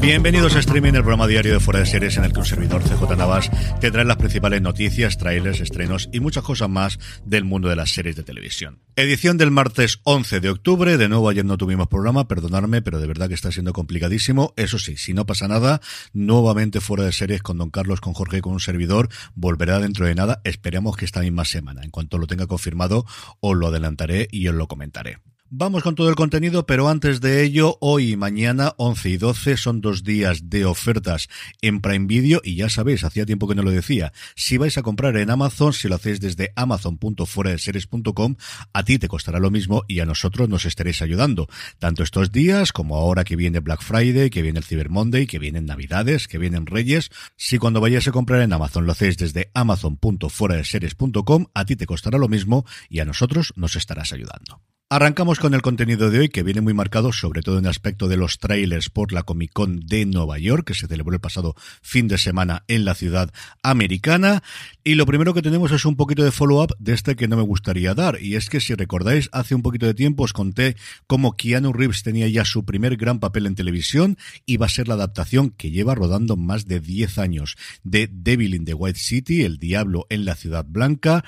Bienvenidos a Streaming, el programa diario de Fuera de Series en el que un servidor CJ Navas te trae las principales noticias, trailers, estrenos y muchas cosas más del mundo de las series de televisión. Edición del martes 11 de octubre, de nuevo ayer no tuvimos programa, perdonadme, pero de verdad que está siendo complicadísimo. Eso sí, si no pasa nada, nuevamente Fuera de Series con Don Carlos, con Jorge, con un servidor, volverá dentro de nada, esperemos que esta misma semana. En cuanto lo tenga confirmado, os lo adelantaré y os lo comentaré. Vamos con todo el contenido, pero antes de ello, hoy y mañana, 11 y 12, son dos días de ofertas en Prime Video y ya sabéis, hacía tiempo que no lo decía, si vais a comprar en Amazon, si lo hacéis desde amazon.fueradeseries.com, a ti te costará lo mismo y a nosotros nos estaréis ayudando, tanto estos días como ahora que viene Black Friday, que viene el Cyber Monday, que vienen Navidades, que vienen Reyes, si cuando vayáis a comprar en Amazon lo hacéis desde amazon.fueradeseries.com, a ti te costará lo mismo y a nosotros nos estarás ayudando. Arrancamos con el contenido de hoy, que viene muy marcado, sobre todo en el aspecto de los trailers por la Comic Con de Nueva York, que se celebró el pasado fin de semana en la ciudad americana. Y lo primero que tenemos es un poquito de follow-up de este que no me gustaría dar. Y es que si recordáis, hace un poquito de tiempo os conté cómo Keanu Reeves tenía ya su primer gran papel en televisión. y va a ser la adaptación que lleva rodando más de 10 años de Devil in the White City, El Diablo en la Ciudad Blanca,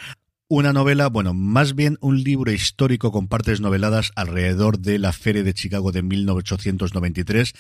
una novela, bueno, más bien un libro histórico con partes noveladas alrededor de la Feria de Chicago de 1893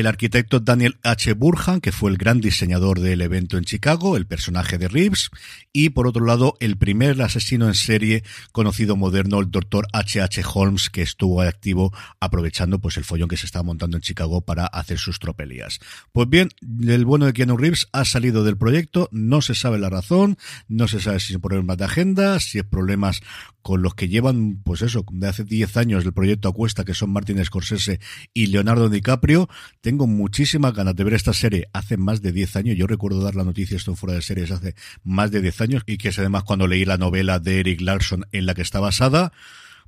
el arquitecto Daniel H. Burhan, que fue el gran diseñador del evento en Chicago, el personaje de Reeves, y por otro lado, el primer asesino en serie conocido moderno, el doctor H. H. Holmes, que estuvo activo aprovechando pues el follón que se estaba montando en Chicago para hacer sus tropelías. Pues bien, el bueno de Keanu Reeves ha salido del proyecto, no se sabe la razón, no se sabe si es problemas de agenda, si es problemas con los que llevan, pues eso, de hace 10 años el proyecto a cuesta, que son Martin Scorsese y Leonardo DiCaprio. Tengo muchísimas ganas de ver esta serie hace más de 10 años. Yo recuerdo dar la noticia esto fuera de series hace más de 10 años y que es además cuando leí la novela de Eric Larson en la que está basada.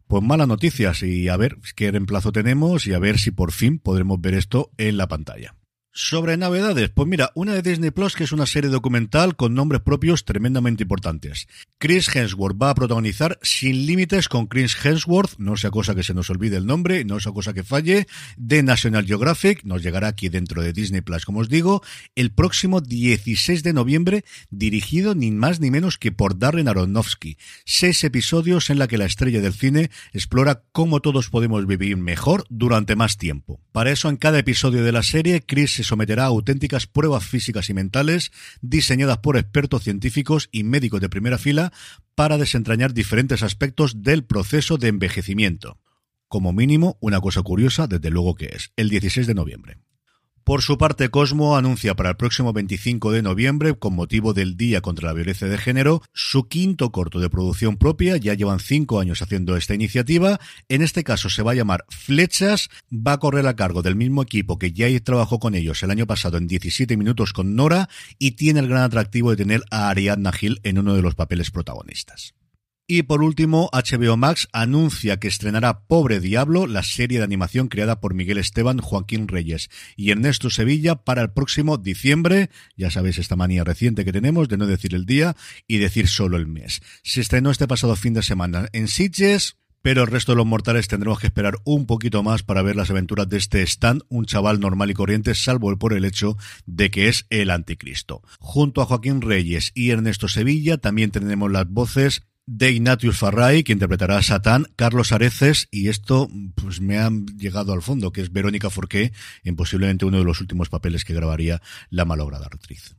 Pues malas noticias y a ver qué reemplazo tenemos y a ver si por fin podremos ver esto en la pantalla. Sobre novedades, pues mira, una de Disney Plus que es una serie documental con nombres propios tremendamente importantes. Chris Hemsworth va a protagonizar Sin Límites con Chris Hemsworth, no sea cosa que se nos olvide el nombre, no sea cosa que falle, de National Geographic, nos llegará aquí dentro de Disney Plus, como os digo, el próximo 16 de noviembre, dirigido ni más ni menos que por Darren Aronofsky. Seis episodios en la que la estrella del cine explora cómo todos podemos vivir mejor durante más tiempo. Para eso, en cada episodio de la serie, Chris se someterá a auténticas pruebas físicas y mentales diseñadas por expertos científicos y médicos de primera fila para desentrañar diferentes aspectos del proceso de envejecimiento. Como mínimo, una cosa curiosa, desde luego que es, el 16 de noviembre. Por su parte, Cosmo anuncia para el próximo 25 de noviembre, con motivo del Día contra la Violencia de Género, su quinto corto de producción propia. Ya llevan cinco años haciendo esta iniciativa. En este caso se va a llamar Flechas. Va a correr a cargo del mismo equipo que ya trabajó con ellos el año pasado en 17 minutos con Nora y tiene el gran atractivo de tener a Ariadna Gil en uno de los papeles protagonistas. Y por último, HBO Max anuncia que estrenará Pobre Diablo, la serie de animación creada por Miguel Esteban, Joaquín Reyes y Ernesto Sevilla para el próximo diciembre. Ya sabéis esta manía reciente que tenemos de no decir el día y decir solo el mes. Se estrenó este pasado fin de semana en Sitges, pero el resto de los mortales tendremos que esperar un poquito más para ver las aventuras de este Stan, un chaval normal y corriente, salvo por el hecho de que es el anticristo. Junto a Joaquín Reyes y Ernesto Sevilla también tenemos las voces de Ignatius Farray, que interpretará a Satán, Carlos Areces, y esto pues me ha llegado al fondo, que es Verónica Forqué, en posiblemente uno de los últimos papeles que grabaría la malograda actriz.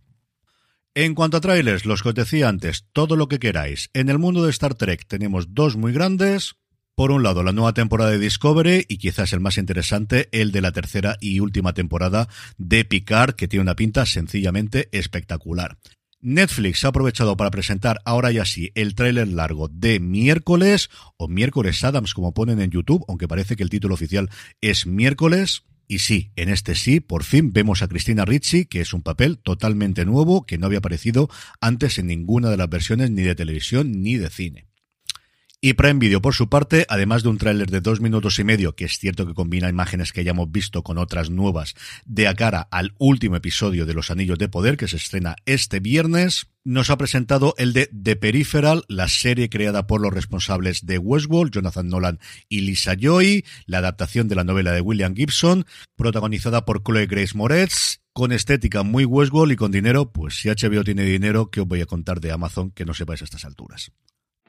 En cuanto a trailers, los que os decía antes, todo lo que queráis. En el mundo de Star Trek tenemos dos muy grandes. Por un lado, la nueva temporada de Discovery y quizás el más interesante, el de la tercera y última temporada de Picard, que tiene una pinta sencillamente espectacular. Netflix ha aprovechado para presentar ahora ya sí el tráiler largo de miércoles o miércoles Adams como ponen en YouTube, aunque parece que el título oficial es miércoles. Y sí, en este sí, por fin vemos a Cristina Ricci, que es un papel totalmente nuevo que no había aparecido antes en ninguna de las versiones ni de televisión ni de cine. Y Prime Video, por su parte, además de un tráiler de dos minutos y medio, que es cierto que combina imágenes que hayamos visto con otras nuevas, de a cara al último episodio de Los Anillos de Poder, que se estrena este viernes, nos ha presentado el de The Peripheral, la serie creada por los responsables de Westworld, Jonathan Nolan y Lisa Joy, la adaptación de la novela de William Gibson, protagonizada por Chloe Grace Moretz, con estética muy Westworld y con dinero, pues si HBO tiene dinero, ¿qué os voy a contar de Amazon que no sepáis a estas alturas?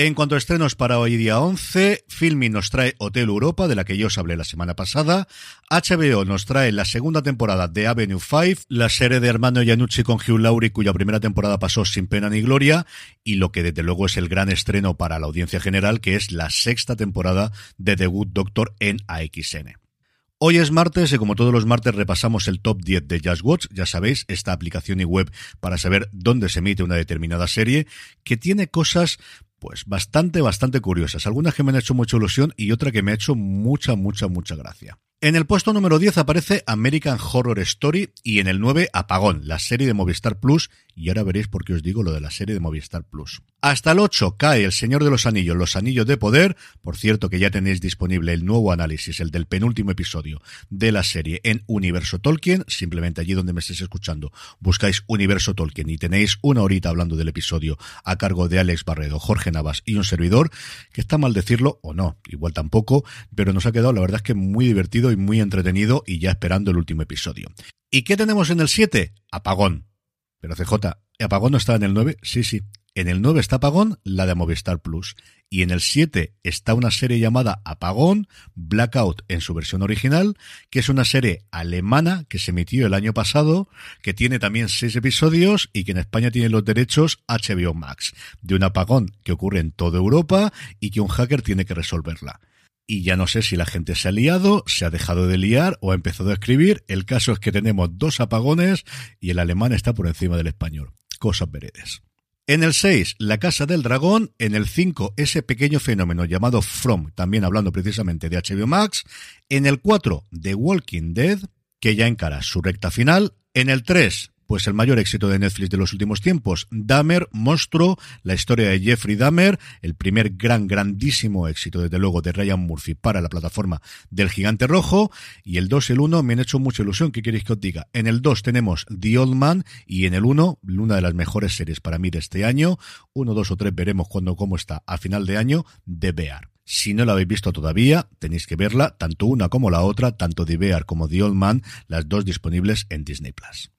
En cuanto a estrenos para hoy día 11, Filmin nos trae Hotel Europa, de la que yo os hablé la semana pasada. HBO nos trae la segunda temporada de Avenue 5, la serie de Hermano Yanucci con Hugh Laurie, cuya primera temporada pasó sin pena ni gloria, y lo que desde luego es el gran estreno para la audiencia general, que es la sexta temporada de The Good Doctor en AXN. Hoy es martes y como todos los martes repasamos el top 10 de Just Watch, ya sabéis, esta aplicación y web para saber dónde se emite una determinada serie, que tiene cosas pues bastante, bastante curiosas. Algunas que me han hecho mucha ilusión y otra que me ha hecho mucha, mucha, mucha gracia. En el puesto número 10 aparece American Horror Story y en el 9 Apagón, la serie de Movistar Plus, y ahora veréis por qué os digo lo de la serie de Movistar Plus. Hasta el 8 cae El Señor de los Anillos, Los Anillos de Poder, por cierto que ya tenéis disponible el nuevo análisis, el del penúltimo episodio de la serie en Universo Tolkien, simplemente allí donde me estéis escuchando, buscáis Universo Tolkien y tenéis una horita hablando del episodio a cargo de Alex Barredo, Jorge Navas y un servidor, que está mal decirlo o no, igual tampoco, pero nos ha quedado la verdad es que muy divertido y muy entretenido y ya esperando el último episodio. ¿Y qué tenemos en el 7? Apagón. Pero CJ, ¿Apagón no está en el 9? Sí, sí. En el 9 está Apagón, la de Movistar Plus. Y en el 7 está una serie llamada Apagón, Blackout en su versión original, que es una serie alemana que se emitió el año pasado, que tiene también 6 episodios y que en España tiene los derechos HBO Max, de un apagón que ocurre en toda Europa y que un hacker tiene que resolverla y ya no sé si la gente se ha liado, se ha dejado de liar o ha empezado a escribir. El caso es que tenemos dos apagones y el alemán está por encima del español. Cosas veredes. En el 6, La Casa del Dragón. En el 5, ese pequeño fenómeno llamado From, también hablando precisamente de HBO Max. En el 4, The Walking Dead, que ya encara su recta final. En el 3, pues el mayor éxito de Netflix de los últimos tiempos, Dahmer, Monstruo, la historia de Jeffrey Dahmer, el primer gran, grandísimo éxito, desde luego, de Ryan Murphy para la plataforma del Gigante Rojo, y el 2 y el 1 me han hecho mucha ilusión, ¿qué queréis que os diga? En el 2 tenemos The Old Man, y en el 1, una de las mejores series para mí de este año, uno, dos o tres veremos cuando cómo está a final de año, de Bear. Si no la habéis visto todavía, tenéis que verla, tanto una como la otra, tanto The Bear como The Old Man, las dos disponibles en Disney Plus.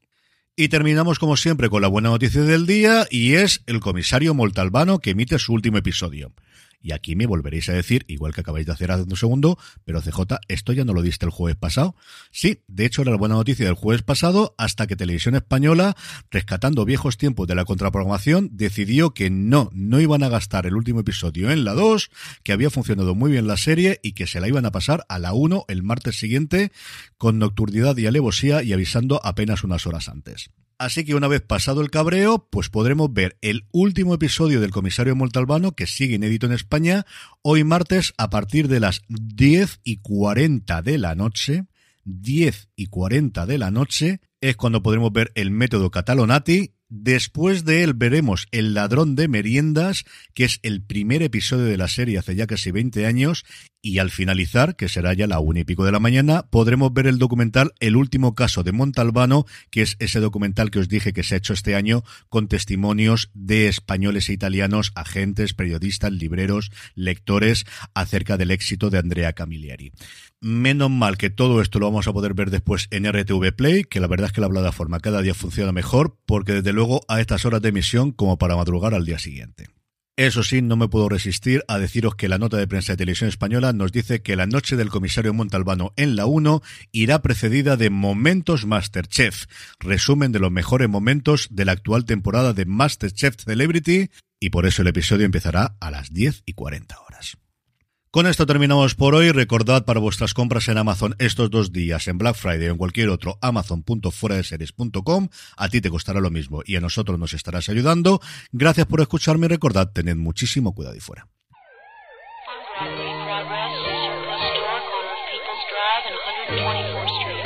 Y terminamos como siempre con la buena noticia del día y es el comisario Moltalbano que emite su último episodio. Y aquí me volveréis a decir, igual que acabáis de hacer hace un segundo, pero CJ, esto ya no lo diste el jueves pasado. Sí, de hecho era la buena noticia del jueves pasado, hasta que Televisión Española, rescatando viejos tiempos de la contraprogramación, decidió que no, no iban a gastar el último episodio en la 2, que había funcionado muy bien la serie y que se la iban a pasar a la 1 el martes siguiente, con nocturnidad y alevosía y avisando apenas unas horas antes. Así que una vez pasado el cabreo, pues podremos ver el último episodio del Comisario Montalbano, que sigue inédito en España, hoy martes a partir de las 10 y 40 de la noche. 10 y 40 de la noche es cuando podremos ver el método Catalonati Después de él veremos El ladrón de meriendas, que es el primer episodio de la serie hace ya casi 20 años, y al finalizar, que será ya la una y pico de la mañana, podremos ver el documental El último caso de Montalbano, que es ese documental que os dije que se ha hecho este año con testimonios de españoles e italianos, agentes, periodistas, libreros, lectores, acerca del éxito de Andrea Camilleri. Menos mal que todo esto lo vamos a poder ver después en RTV Play, que la verdad es que la plataforma cada día funciona mejor, porque desde luego a estas horas de emisión como para madrugar al día siguiente. Eso sí, no me puedo resistir a deciros que la nota de prensa de Televisión Española nos dice que la noche del comisario Montalbano en la 1 irá precedida de Momentos Masterchef, resumen de los mejores momentos de la actual temporada de Masterchef Celebrity, y por eso el episodio empezará a las 10 y 40 horas. Con esto terminamos por hoy. Recordad para vuestras compras en Amazon estos dos días, en Black Friday o en cualquier otro, amazon.fueradeseries.com. A ti te costará lo mismo y a nosotros nos estarás ayudando. Gracias por escucharme y recordad, tened muchísimo cuidado y fuera. Broadway, Progress, Progress, Historic on People's Drive and 124th Street.